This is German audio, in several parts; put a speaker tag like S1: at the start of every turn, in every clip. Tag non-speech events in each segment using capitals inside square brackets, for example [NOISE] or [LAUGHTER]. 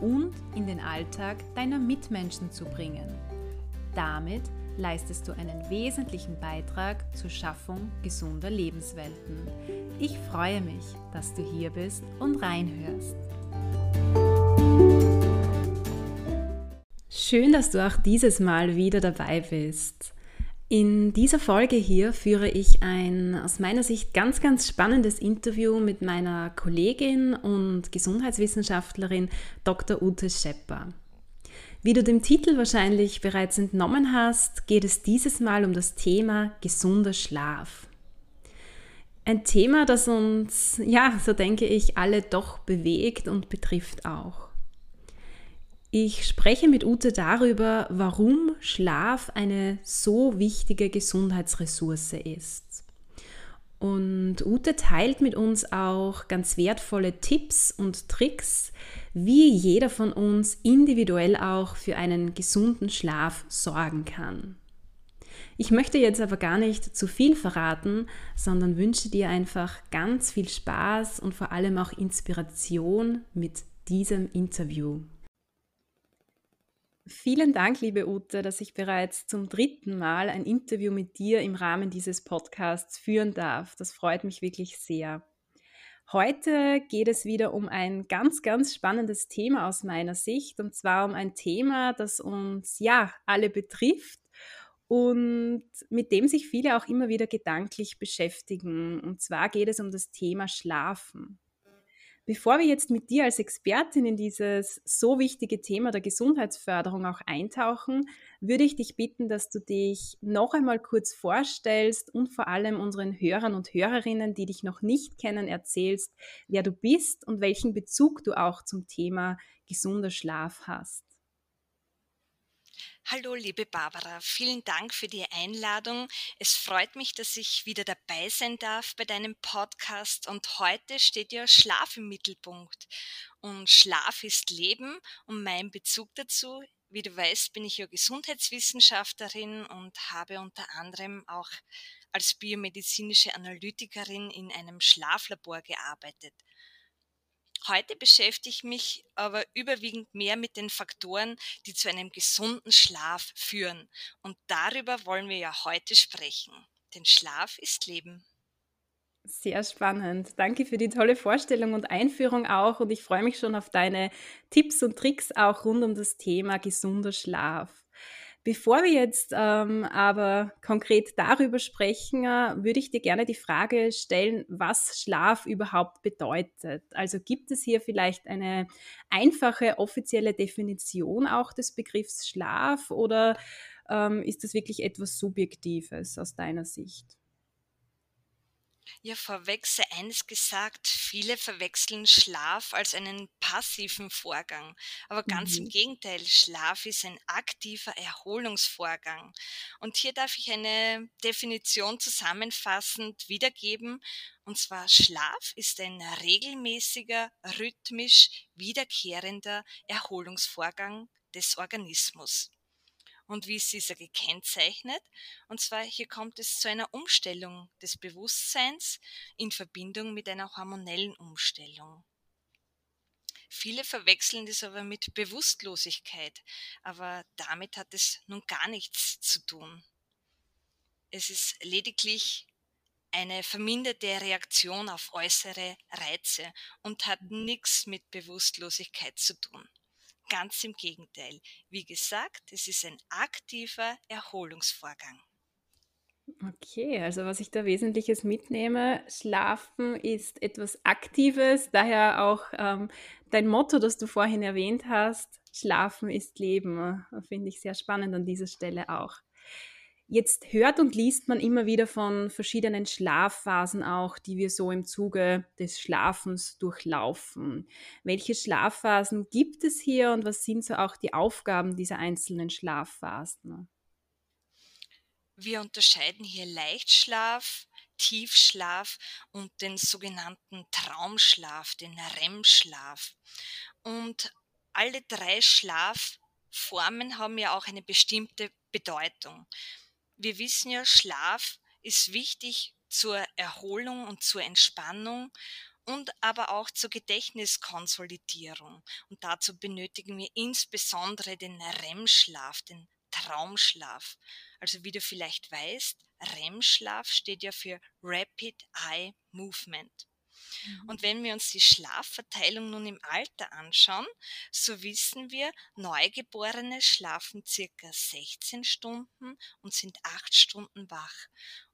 S1: und in den Alltag deiner Mitmenschen zu bringen. Damit leistest du einen wesentlichen Beitrag zur Schaffung gesunder Lebenswelten. Ich freue mich, dass du hier bist und reinhörst. Schön, dass du auch dieses Mal wieder dabei bist. In dieser Folge hier führe ich ein aus meiner Sicht ganz, ganz spannendes Interview mit meiner Kollegin und Gesundheitswissenschaftlerin Dr. Ute Schepper. Wie du dem Titel wahrscheinlich bereits entnommen hast, geht es dieses Mal um das Thema gesunder Schlaf. Ein Thema, das uns, ja, so denke ich, alle doch bewegt und betrifft auch. Ich spreche mit Ute darüber, warum Schlaf eine so wichtige Gesundheitsressource ist. Und Ute teilt mit uns auch ganz wertvolle Tipps und Tricks, wie jeder von uns individuell auch für einen gesunden Schlaf sorgen kann. Ich möchte jetzt aber gar nicht zu viel verraten, sondern wünsche dir einfach ganz viel Spaß und vor allem auch Inspiration mit diesem Interview. Vielen Dank, liebe Ute, dass ich bereits zum dritten Mal ein Interview mit dir im Rahmen dieses Podcasts führen darf. Das freut mich wirklich sehr. Heute geht es wieder um ein ganz, ganz spannendes Thema aus meiner Sicht und zwar um ein Thema, das uns ja alle betrifft und mit dem sich viele auch immer wieder gedanklich beschäftigen. Und zwar geht es um das Thema Schlafen. Bevor wir jetzt mit dir als Expertin in dieses so wichtige Thema der Gesundheitsförderung auch eintauchen, würde ich dich bitten, dass du dich noch einmal kurz vorstellst und vor allem unseren Hörern und Hörerinnen, die dich noch nicht kennen, erzählst, wer du bist und welchen Bezug du auch zum Thema gesunder Schlaf hast.
S2: Hallo, liebe Barbara, vielen Dank für die Einladung. Es freut mich, dass ich wieder dabei sein darf bei deinem Podcast und heute steht ja Schlaf im Mittelpunkt. Und Schlaf ist Leben und mein Bezug dazu, wie du weißt, bin ich ja Gesundheitswissenschaftlerin und habe unter anderem auch als biomedizinische Analytikerin in einem Schlaflabor gearbeitet. Heute beschäftige ich mich aber überwiegend mehr mit den Faktoren, die zu einem gesunden Schlaf führen. Und darüber wollen wir ja heute sprechen. Denn Schlaf ist Leben.
S1: Sehr spannend. Danke für die tolle Vorstellung und Einführung auch. Und ich freue mich schon auf deine Tipps und Tricks auch rund um das Thema gesunder Schlaf. Bevor wir jetzt ähm, aber konkret darüber sprechen, äh, würde ich dir gerne die Frage stellen, was Schlaf überhaupt bedeutet. Also gibt es hier vielleicht eine einfache offizielle Definition auch des Begriffs Schlaf oder ähm, ist das wirklich etwas Subjektives aus deiner Sicht?
S2: Ja, vorweg sei eines gesagt, viele verwechseln Schlaf als einen passiven Vorgang. Aber ganz im mhm. Gegenteil, Schlaf ist ein aktiver Erholungsvorgang. Und hier darf ich eine Definition zusammenfassend wiedergeben. Und zwar Schlaf ist ein regelmäßiger, rhythmisch wiederkehrender Erholungsvorgang des Organismus. Und wie ist dieser gekennzeichnet? Und zwar hier kommt es zu einer Umstellung des Bewusstseins in Verbindung mit einer hormonellen Umstellung. Viele verwechseln das aber mit Bewusstlosigkeit, aber damit hat es nun gar nichts zu tun. Es ist lediglich eine verminderte Reaktion auf äußere Reize und hat nichts mit Bewusstlosigkeit zu tun. Ganz im Gegenteil. Wie gesagt, es ist ein aktiver Erholungsvorgang.
S1: Okay, also was ich da Wesentliches mitnehme, Schlafen ist etwas Aktives, daher auch ähm, dein Motto, das du vorhin erwähnt hast, Schlafen ist Leben, finde ich sehr spannend an dieser Stelle auch. Jetzt hört und liest man immer wieder von verschiedenen Schlafphasen auch, die wir so im Zuge des Schlafens durchlaufen. Welche Schlafphasen gibt es hier und was sind so auch die Aufgaben dieser einzelnen Schlafphasen?
S2: Wir unterscheiden hier Leichtschlaf, Tiefschlaf und den sogenannten Traumschlaf, den REM-Schlaf. Und alle drei Schlafformen haben ja auch eine bestimmte Bedeutung wir wissen ja, Schlaf ist wichtig zur Erholung und zur Entspannung und aber auch zur Gedächtniskonsolidierung. Und dazu benötigen wir insbesondere den REM-Schlaf, den Traumschlaf. Also wie du vielleicht weißt, REM-Schlaf steht ja für Rapid Eye Movement. Mhm. Und wenn wir uns die Schlafverteilung nun im Alter anschauen, so wissen wir, Neugeborene schlafen circa 16 Stunden und sind 8 Stunden wach.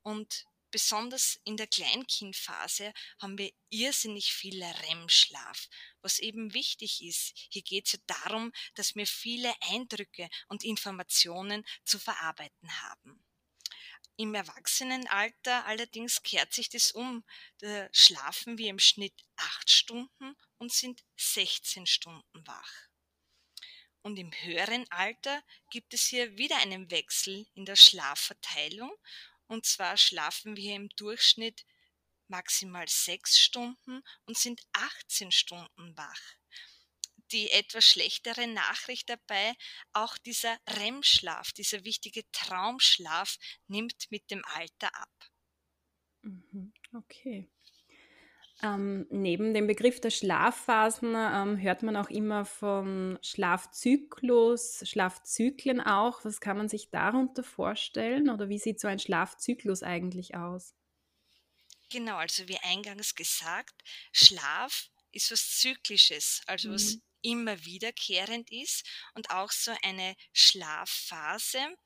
S2: Und besonders in der Kleinkindphase haben wir irrsinnig viel REM-Schlaf, was eben wichtig ist. Hier geht es ja darum, dass wir viele Eindrücke und Informationen zu verarbeiten haben. Im Erwachsenenalter allerdings kehrt sich das um. Da schlafen wir im Schnitt acht Stunden und sind 16 Stunden wach. Und im höheren Alter gibt es hier wieder einen Wechsel in der Schlafverteilung. Und zwar schlafen wir im Durchschnitt maximal sechs Stunden und sind 18 Stunden wach die etwas schlechtere Nachricht dabei, auch dieser REM-Schlaf, dieser wichtige Traumschlaf nimmt mit dem Alter ab.
S1: Mhm, okay. Ähm, neben dem Begriff der Schlafphasen ähm, hört man auch immer von Schlafzyklus, Schlafzyklen auch. Was kann man sich darunter vorstellen oder wie sieht so ein Schlafzyklus eigentlich aus?
S2: Genau, also wie eingangs gesagt, Schlaf ist was Zyklisches, also mhm. was immer wiederkehrend ist und auch so eine Schlafphase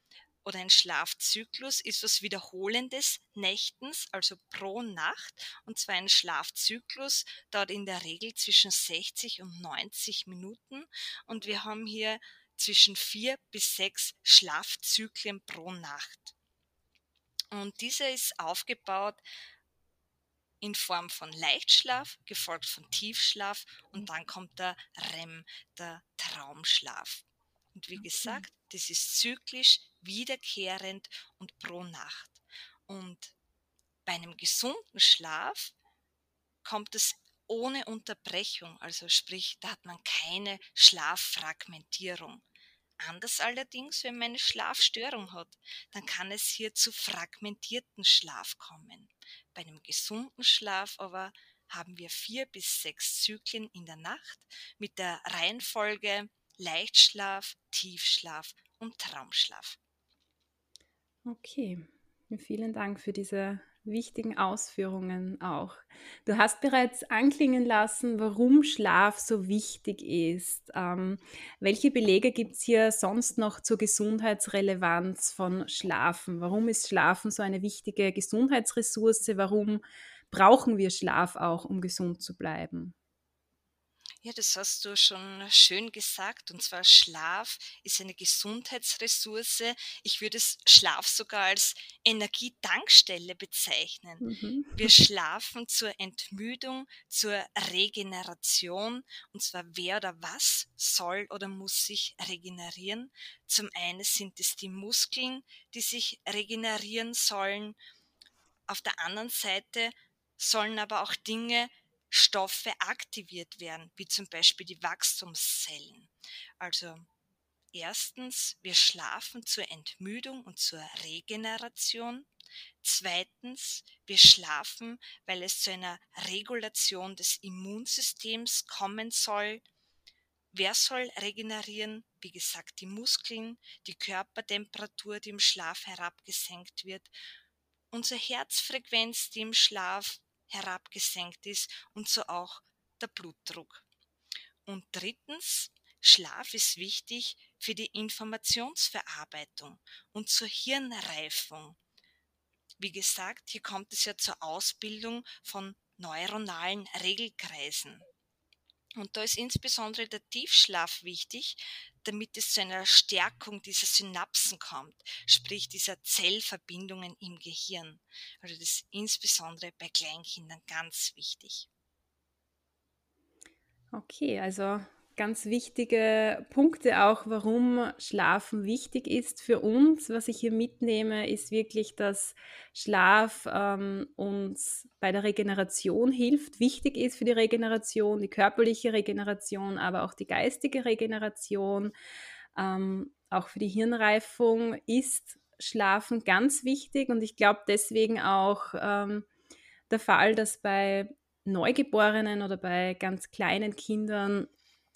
S2: oder ein Schlafzyklus ist was Wiederholendes nächtens, also pro Nacht. Und zwar ein Schlafzyklus dauert in der Regel zwischen 60 und 90 Minuten. Und wir haben hier zwischen vier bis sechs Schlafzyklen pro Nacht. Und dieser ist aufgebaut in Form von Leichtschlaf, gefolgt von Tiefschlaf und dann kommt der REM, der Traumschlaf. Und wie gesagt, das ist zyklisch, wiederkehrend und pro Nacht. Und bei einem gesunden Schlaf kommt es ohne Unterbrechung, also sprich, da hat man keine Schlaffragmentierung. Anders allerdings, wenn man eine Schlafstörung hat, dann kann es hier zu fragmentierten Schlaf kommen. Bei einem gesunden Schlaf aber haben wir vier bis sechs Zyklen in der Nacht mit der Reihenfolge Leichtschlaf, Tiefschlaf und Traumschlaf.
S1: Okay, vielen Dank für diese wichtigen Ausführungen auch. Du hast bereits anklingen lassen, warum Schlaf so wichtig ist. Ähm, welche Belege gibt es hier sonst noch zur Gesundheitsrelevanz von Schlafen? Warum ist Schlafen so eine wichtige Gesundheitsressource? Warum brauchen wir Schlaf auch, um gesund zu bleiben?
S2: Ja, das hast du schon schön gesagt. Und zwar Schlaf ist eine Gesundheitsressource. Ich würde Schlaf sogar als Energietankstelle bezeichnen. Mhm. Wir schlafen zur Entmüdung, zur Regeneration. Und zwar wer oder was soll oder muss sich regenerieren. Zum einen sind es die Muskeln, die sich regenerieren sollen. Auf der anderen Seite sollen aber auch Dinge Stoffe aktiviert werden, wie zum Beispiel die Wachstumszellen. Also erstens, wir schlafen zur Entmüdung und zur Regeneration. Zweitens, wir schlafen, weil es zu einer Regulation des Immunsystems kommen soll. Wer soll regenerieren? Wie gesagt, die Muskeln, die Körpertemperatur, die im Schlaf herabgesenkt wird, unsere Herzfrequenz, die im Schlaf herabgesenkt ist und so auch der Blutdruck. Und drittens, Schlaf ist wichtig für die Informationsverarbeitung und zur Hirnreifung. Wie gesagt, hier kommt es ja zur Ausbildung von neuronalen Regelkreisen. Und da ist insbesondere der Tiefschlaf wichtig, damit es zu einer Stärkung dieser Synapsen kommt, sprich dieser Zellverbindungen im Gehirn. Also das ist insbesondere bei Kleinkindern ganz wichtig.
S1: Okay, also ganz wichtige Punkte auch, warum Schlafen wichtig ist für uns. Was ich hier mitnehme, ist wirklich, dass Schlaf ähm, uns bei der Regeneration hilft, wichtig ist für die Regeneration, die körperliche Regeneration, aber auch die geistige Regeneration. Ähm, auch für die Hirnreifung ist Schlafen ganz wichtig und ich glaube deswegen auch ähm, der Fall, dass bei Neugeborenen oder bei ganz kleinen Kindern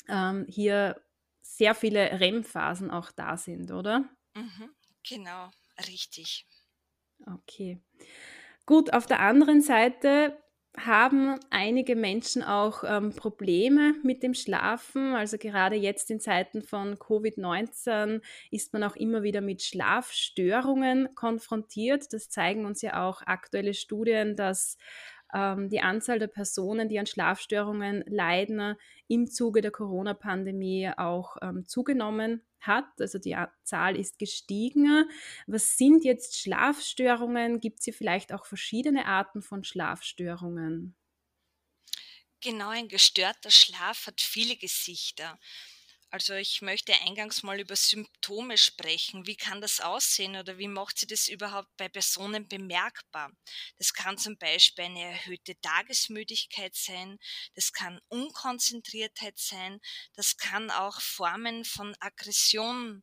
S1: ähm, hier sehr viele REM-Phasen auch da sind, oder?
S2: Mhm, genau, richtig.
S1: Okay. Gut, auf der anderen Seite haben einige Menschen auch ähm, Probleme mit dem Schlafen. Also gerade jetzt in Zeiten von Covid-19 ist man auch immer wieder mit Schlafstörungen konfrontiert. Das zeigen uns ja auch aktuelle Studien, dass ähm, die Anzahl der Personen, die an Schlafstörungen leiden, im Zuge der Corona-Pandemie auch ähm, zugenommen hat. Also die Zahl ist gestiegen. Was sind jetzt Schlafstörungen? Gibt es hier vielleicht auch verschiedene Arten von Schlafstörungen?
S2: Genau, ein gestörter Schlaf hat viele Gesichter. Also ich möchte eingangs mal über Symptome sprechen. Wie kann das aussehen oder wie macht sie das überhaupt bei Personen bemerkbar? Das kann zum Beispiel eine erhöhte Tagesmüdigkeit sein, das kann Unkonzentriertheit sein, das kann auch Formen von Aggressionen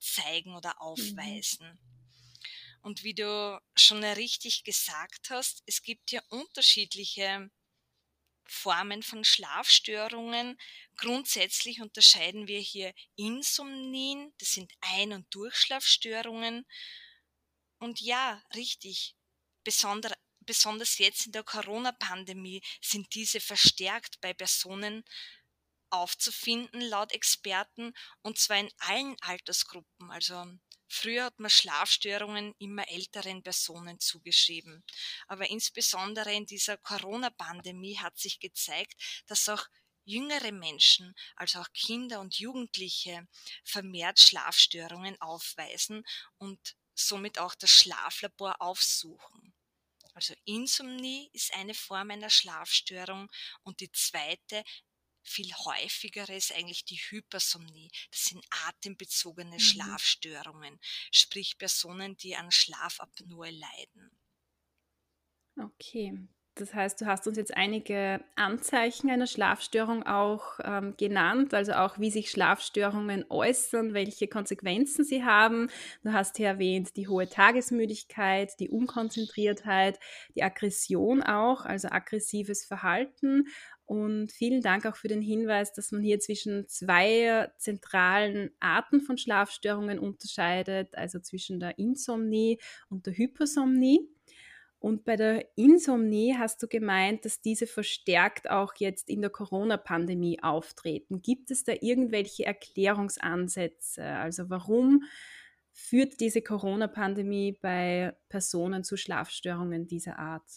S2: zeigen oder mhm. aufweisen. Mhm. Und wie du schon richtig gesagt hast, es gibt ja unterschiedliche Formen von Schlafstörungen. Grundsätzlich unterscheiden wir hier Insomnien, das sind Ein- und Durchschlafstörungen. Und ja, richtig, besonder, besonders jetzt in der Corona-Pandemie sind diese verstärkt bei Personen aufzufinden, laut Experten, und zwar in allen Altersgruppen. Also Früher hat man Schlafstörungen immer älteren Personen zugeschrieben. Aber insbesondere in dieser Corona-Pandemie hat sich gezeigt, dass auch jüngere Menschen, also auch Kinder und Jugendliche, vermehrt Schlafstörungen aufweisen und somit auch das Schlaflabor aufsuchen. Also Insomnie ist eine Form einer Schlafstörung und die zweite viel häufigere ist eigentlich die Hypersomnie. Das sind atembezogene mhm. Schlafstörungen, sprich Personen, die an Schlafapnoe leiden.
S1: Okay, das heißt, du hast uns jetzt einige Anzeichen einer Schlafstörung auch ähm, genannt, also auch wie sich Schlafstörungen äußern, welche Konsequenzen sie haben. Du hast hier erwähnt die hohe Tagesmüdigkeit, die Unkonzentriertheit, die Aggression auch, also aggressives Verhalten und vielen Dank auch für den Hinweis, dass man hier zwischen zwei zentralen Arten von Schlafstörungen unterscheidet, also zwischen der Insomnie und der Hypersomnie. Und bei der Insomnie hast du gemeint, dass diese verstärkt auch jetzt in der Corona-Pandemie auftreten. Gibt es da irgendwelche Erklärungsansätze? Also warum führt diese Corona-Pandemie bei Personen zu Schlafstörungen dieser Art?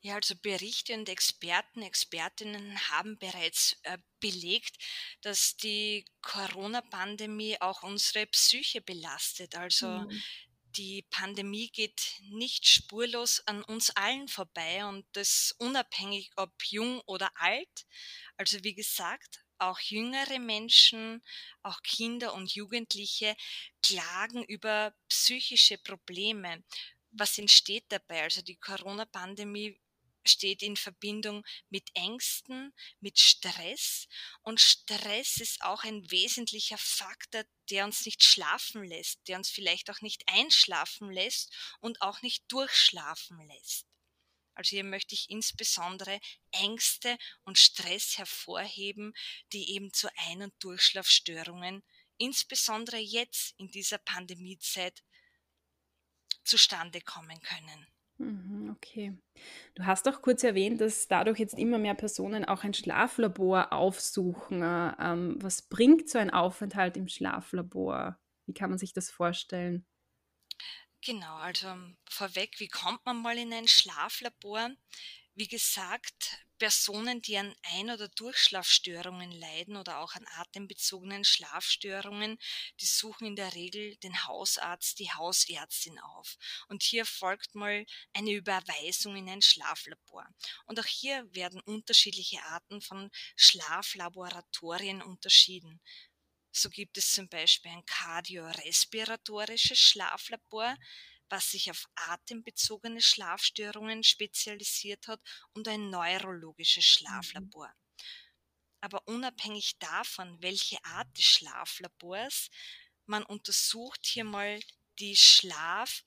S2: Ja, also Berichte und Experten, Expertinnen haben bereits äh, belegt, dass die Corona-Pandemie auch unsere Psyche belastet. Also mhm. Die Pandemie geht nicht spurlos an uns allen vorbei und das unabhängig ob jung oder alt. Also wie gesagt, auch jüngere Menschen, auch Kinder und Jugendliche klagen über psychische Probleme. Was entsteht dabei? Also die Corona-Pandemie steht in Verbindung mit Ängsten, mit Stress. Und Stress ist auch ein wesentlicher Faktor, der uns nicht schlafen lässt, der uns vielleicht auch nicht einschlafen lässt und auch nicht durchschlafen lässt. Also hier möchte ich insbesondere Ängste und Stress hervorheben, die eben zu Ein- und Durchschlafstörungen, insbesondere jetzt in dieser Pandemiezeit, zustande kommen können.
S1: Okay. Du hast auch kurz erwähnt, dass dadurch jetzt immer mehr Personen auch ein Schlaflabor aufsuchen. Äh, ähm, was bringt so ein Aufenthalt im Schlaflabor? Wie kann man sich das vorstellen?
S2: Genau, also vorweg, wie kommt man mal in ein Schlaflabor? Wie gesagt, Personen, die an Ein- oder Durchschlafstörungen leiden oder auch an atembezogenen Schlafstörungen, die suchen in der Regel den Hausarzt, die Hausärztin auf. Und hier folgt mal eine Überweisung in ein Schlaflabor. Und auch hier werden unterschiedliche Arten von Schlaflaboratorien unterschieden. So gibt es zum Beispiel ein kardiorespiratorisches Schlaflabor, was sich auf atembezogene Schlafstörungen spezialisiert hat und ein neurologisches mhm. Schlaflabor. Aber unabhängig davon, welche Art des Schlaflabors, man untersucht hier mal die Schlaf-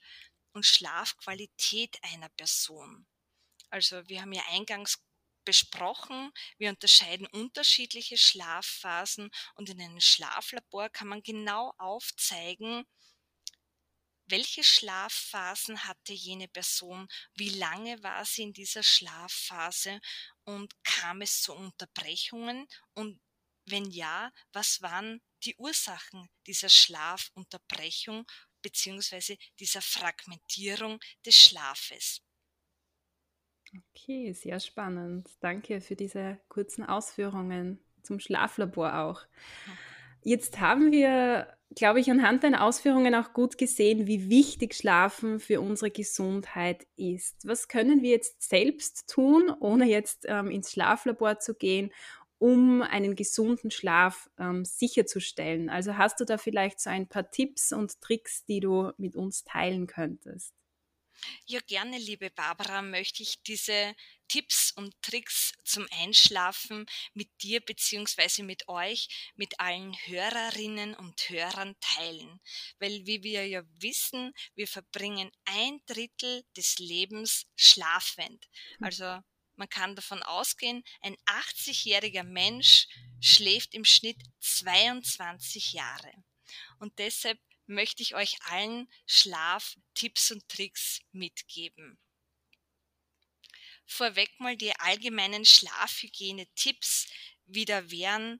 S2: und Schlafqualität einer Person. Also wir haben ja eingangs besprochen, wir unterscheiden unterschiedliche Schlafphasen und in einem Schlaflabor kann man genau aufzeigen, welche Schlafphasen hatte jene Person, wie lange war sie in dieser Schlafphase und kam es zu Unterbrechungen und wenn ja, was waren die Ursachen dieser Schlafunterbrechung bzw. dieser Fragmentierung des Schlafes.
S1: Okay, sehr spannend. Danke für diese kurzen Ausführungen zum Schlaflabor auch. Jetzt haben wir glaube ich, anhand deiner Ausführungen auch gut gesehen, wie wichtig Schlafen für unsere Gesundheit ist. Was können wir jetzt selbst tun, ohne jetzt ähm, ins Schlaflabor zu gehen, um einen gesunden Schlaf ähm, sicherzustellen? Also hast du da vielleicht so ein paar Tipps und Tricks, die du mit uns teilen könntest?
S2: Ja, gerne, liebe Barbara, möchte ich diese Tipps und Tricks zum Einschlafen mit dir bzw. mit euch, mit allen Hörerinnen und Hörern teilen. Weil, wie wir ja wissen, wir verbringen ein Drittel des Lebens schlafend. Hm. Also man kann davon ausgehen, ein 80-jähriger Mensch schläft im Schnitt 22 Jahre. Und deshalb möchte ich euch allen Schlaftipps und Tricks mitgeben. Vorweg mal die allgemeinen Schlafhygiene-Tipps. Wieder wären,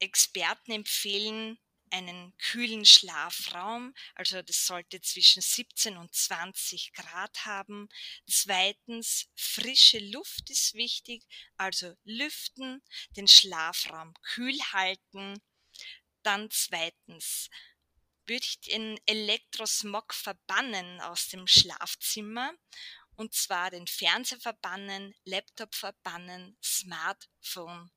S2: Experten empfehlen einen kühlen Schlafraum, also das sollte zwischen 17 und 20 Grad haben. Zweitens, frische Luft ist wichtig, also lüften, den Schlafraum kühl halten. Dann zweitens, würde ich den Elektrosmog verbannen aus dem Schlafzimmer. Und zwar den Fernseher verbannen, Laptop verbannen, Smartphone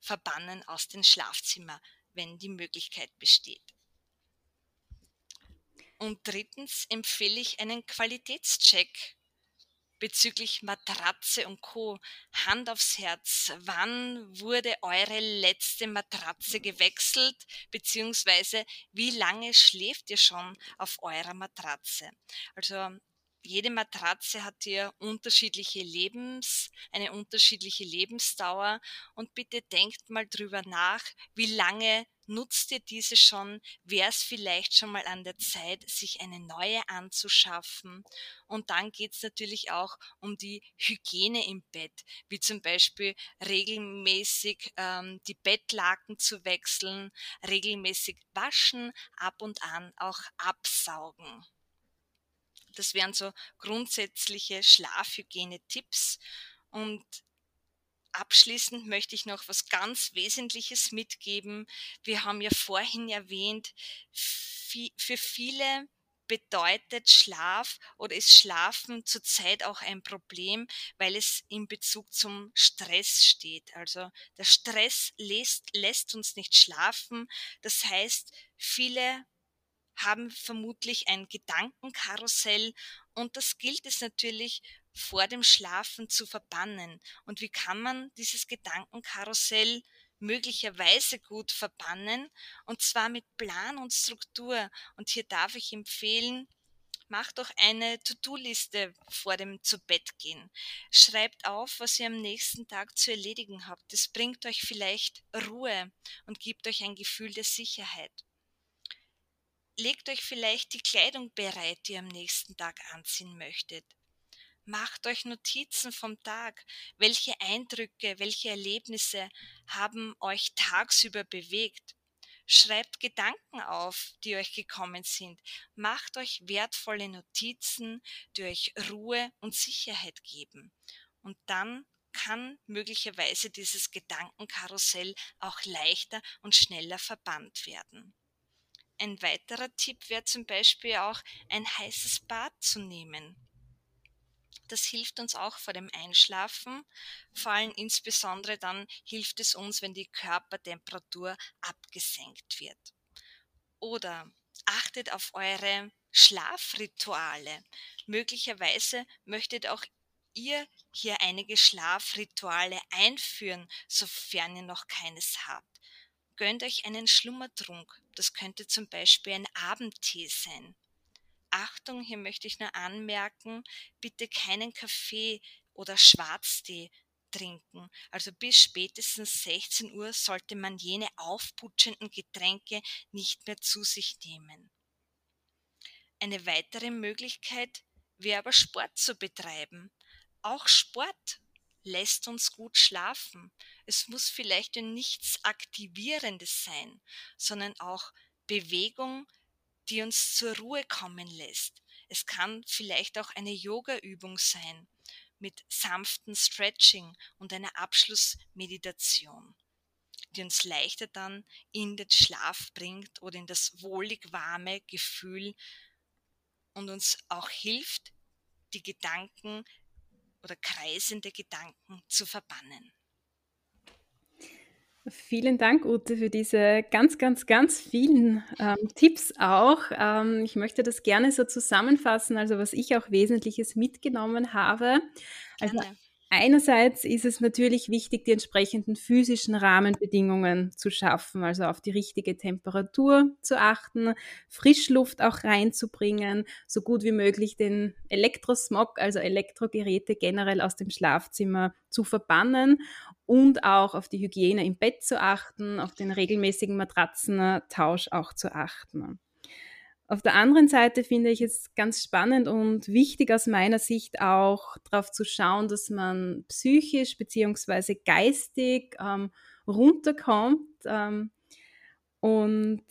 S2: verbannen aus dem Schlafzimmer, wenn die Möglichkeit besteht. Und drittens empfehle ich einen Qualitätscheck bezüglich Matratze und Co. Hand aufs Herz, wann wurde eure letzte Matratze gewechselt, beziehungsweise wie lange schläft ihr schon auf eurer Matratze? Also jede Matratze hat hier unterschiedliche Lebens, eine unterschiedliche Lebensdauer und bitte denkt mal drüber nach, wie lange nutzt ihr diese schon? Wäre es vielleicht schon mal an der Zeit, sich eine neue anzuschaffen? Und dann geht es natürlich auch um die Hygiene im Bett, wie zum Beispiel regelmäßig ähm, die Bettlaken zu wechseln, regelmäßig waschen, ab und an auch absaugen. Das wären so grundsätzliche Schlafhygiene-Tipps. Und abschließend möchte ich noch was ganz Wesentliches mitgeben. Wir haben ja vorhin erwähnt, für viele bedeutet Schlaf oder ist Schlafen zurzeit auch ein Problem, weil es in Bezug zum Stress steht. Also der Stress lässt, lässt uns nicht schlafen. Das heißt, viele haben vermutlich ein Gedankenkarussell und das gilt es natürlich vor dem Schlafen zu verbannen. Und wie kann man dieses Gedankenkarussell möglicherweise gut verbannen? Und zwar mit Plan und Struktur. Und hier darf ich empfehlen, Macht doch eine To-Do-Liste vor dem Zu-Bett-Gehen. Schreibt auf, was ihr am nächsten Tag zu erledigen habt. Das bringt euch vielleicht Ruhe und gibt euch ein Gefühl der Sicherheit. Legt euch vielleicht die Kleidung bereit, die ihr am nächsten Tag anziehen möchtet. Macht euch Notizen vom Tag. Welche Eindrücke, welche Erlebnisse haben euch tagsüber bewegt? Schreibt Gedanken auf, die euch gekommen sind. Macht euch wertvolle Notizen, die euch Ruhe und Sicherheit geben. Und dann kann möglicherweise dieses Gedankenkarussell auch leichter und schneller verbannt werden. Ein weiterer Tipp wäre zum Beispiel auch ein heißes Bad zu nehmen. Das hilft uns auch vor dem Einschlafen. Vor allem insbesondere dann hilft es uns, wenn die Körpertemperatur abgesenkt wird. Oder achtet auf eure Schlafrituale. Möglicherweise möchtet auch ihr hier einige Schlafrituale einführen, sofern ihr noch keines habt. Gönnt euch einen Schlummertrunk. Das könnte zum Beispiel ein Abendtee sein. Achtung, hier möchte ich nur anmerken, bitte keinen Kaffee oder Schwarztee trinken. Also bis spätestens 16 Uhr sollte man jene aufputschenden Getränke nicht mehr zu sich nehmen. Eine weitere Möglichkeit wäre aber Sport zu betreiben. Auch Sport lässt uns gut schlafen. Es muss vielleicht nichts Aktivierendes sein, sondern auch Bewegung, die uns zur Ruhe kommen lässt. Es kann vielleicht auch eine Yoga-Übung sein mit sanftem Stretching und einer Abschlussmeditation, die uns leichter dann in den Schlaf bringt oder in das wohlig warme Gefühl und uns auch hilft, die Gedanken oder kreisende Gedanken zu verbannen.
S1: Vielen Dank, Ute, für diese ganz, ganz, ganz vielen ähm, Tipps auch. Ähm, ich möchte das gerne so zusammenfassen, also was ich auch Wesentliches mitgenommen habe. Also Gerne. Einerseits ist es natürlich wichtig, die entsprechenden physischen Rahmenbedingungen zu schaffen, also auf die richtige Temperatur zu achten, Frischluft auch reinzubringen, so gut wie möglich den Elektrosmog, also Elektrogeräte generell aus dem Schlafzimmer zu verbannen und auch auf die Hygiene im Bett zu achten, auf den regelmäßigen Matratzentausch auch zu achten. Auf der anderen Seite finde ich es ganz spannend und wichtig aus meiner Sicht auch darauf zu schauen, dass man psychisch bzw. geistig ähm, runterkommt. Ähm, und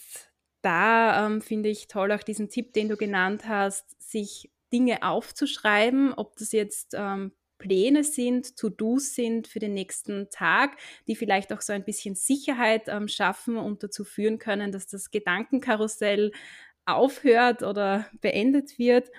S1: da ähm, finde ich toll auch diesen Tipp, den du genannt hast, sich Dinge aufzuschreiben, ob das jetzt ähm, Pläne sind, To-Dos sind für den nächsten Tag, die vielleicht auch so ein bisschen Sicherheit ähm, schaffen und dazu führen können, dass das Gedankenkarussell aufhört oder beendet wird.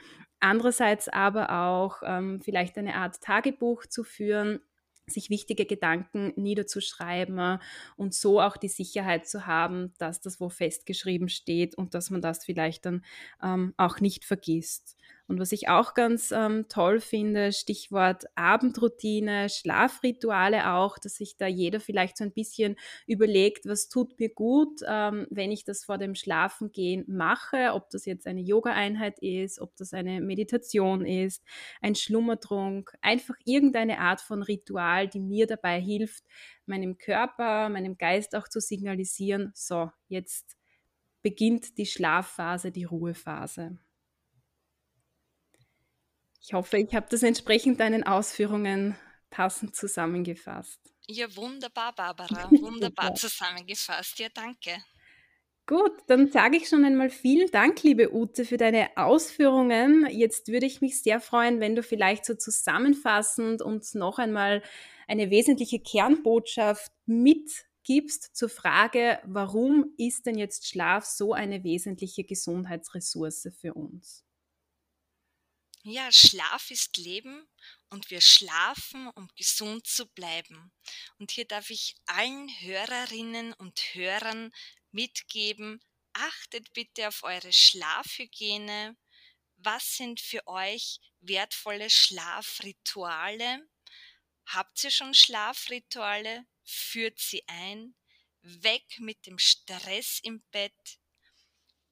S1: Andererseits aber auch ähm, vielleicht eine Art Tagebuch zu führen, sich wichtige Gedanken niederzuschreiben äh, und so auch die Sicherheit zu haben, dass das wo festgeschrieben steht und dass man das vielleicht dann ähm, auch nicht vergisst. Und was ich auch ganz ähm, toll finde, Stichwort Abendroutine, Schlafrituale auch, dass sich da jeder vielleicht so ein bisschen überlegt, was tut mir gut, ähm, wenn ich das vor dem Schlafengehen mache, ob das jetzt eine Yoga-Einheit ist, ob das eine Meditation ist, ein Schlummertrunk, einfach irgendeine Art von Ritual, die mir dabei hilft, meinem Körper, meinem Geist auch zu signalisieren, so, jetzt beginnt die Schlafphase, die Ruhephase. Ich hoffe, ich habe das entsprechend deinen Ausführungen passend zusammengefasst.
S2: Ja, wunderbar, Barbara. [LAUGHS] Wunderbar zusammengefasst. Ja, danke.
S1: Gut, dann sage ich schon einmal vielen Dank, liebe Ute, für deine Ausführungen. Jetzt würde ich mich sehr freuen, wenn du vielleicht so zusammenfassend uns noch einmal eine wesentliche Kernbotschaft mitgibst zur Frage, warum ist denn jetzt Schlaf so eine wesentliche Gesundheitsressource für uns?
S2: Ja, Schlaf ist Leben und wir schlafen, um gesund zu bleiben. Und hier darf ich allen Hörerinnen und Hörern mitgeben, achtet bitte auf eure Schlafhygiene. Was sind für euch wertvolle Schlafrituale? Habt ihr schon Schlafrituale? Führt sie ein. Weg mit dem Stress im Bett.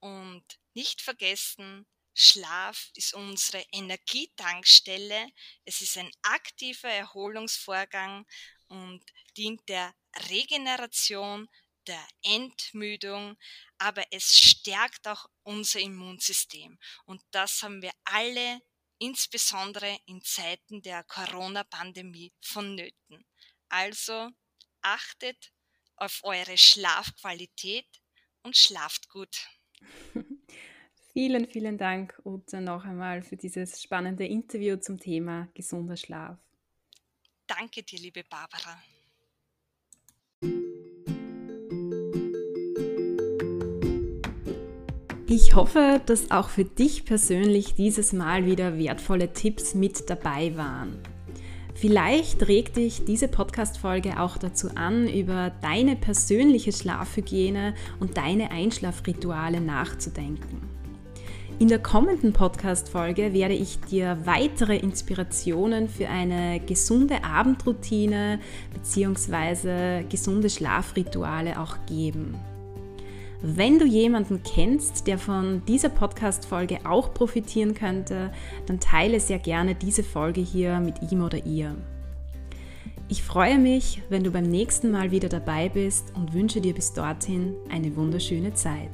S2: Und nicht vergessen, Schlaf ist unsere Energietankstelle. Es ist ein aktiver Erholungsvorgang und dient der Regeneration, der Entmüdung, aber es stärkt auch unser Immunsystem. Und das haben wir alle, insbesondere in Zeiten der Corona-Pandemie, vonnöten. Also achtet auf eure Schlafqualität und schlaft gut. [LAUGHS]
S1: Vielen, vielen Dank, Ute, noch einmal für dieses spannende Interview zum Thema gesunder Schlaf.
S2: Danke Danke dir, liebe Barbara.
S1: Ich hoffe, dass auch für dich persönlich dieses Mal wieder wertvolle Tipps mit dabei waren. Vielleicht regt dich diese Podcast-Folge auch dazu an, über deine persönliche Schlafhygiene und deine Einschlafrituale nachzudenken. In der kommenden Podcast-Folge werde ich dir weitere Inspirationen für eine gesunde Abendroutine bzw. gesunde Schlafrituale auch geben. Wenn du jemanden kennst, der von dieser Podcast-Folge auch profitieren könnte, dann teile sehr gerne diese Folge hier mit ihm oder ihr. Ich freue mich, wenn du beim nächsten Mal wieder dabei bist und wünsche dir bis dorthin eine wunderschöne Zeit.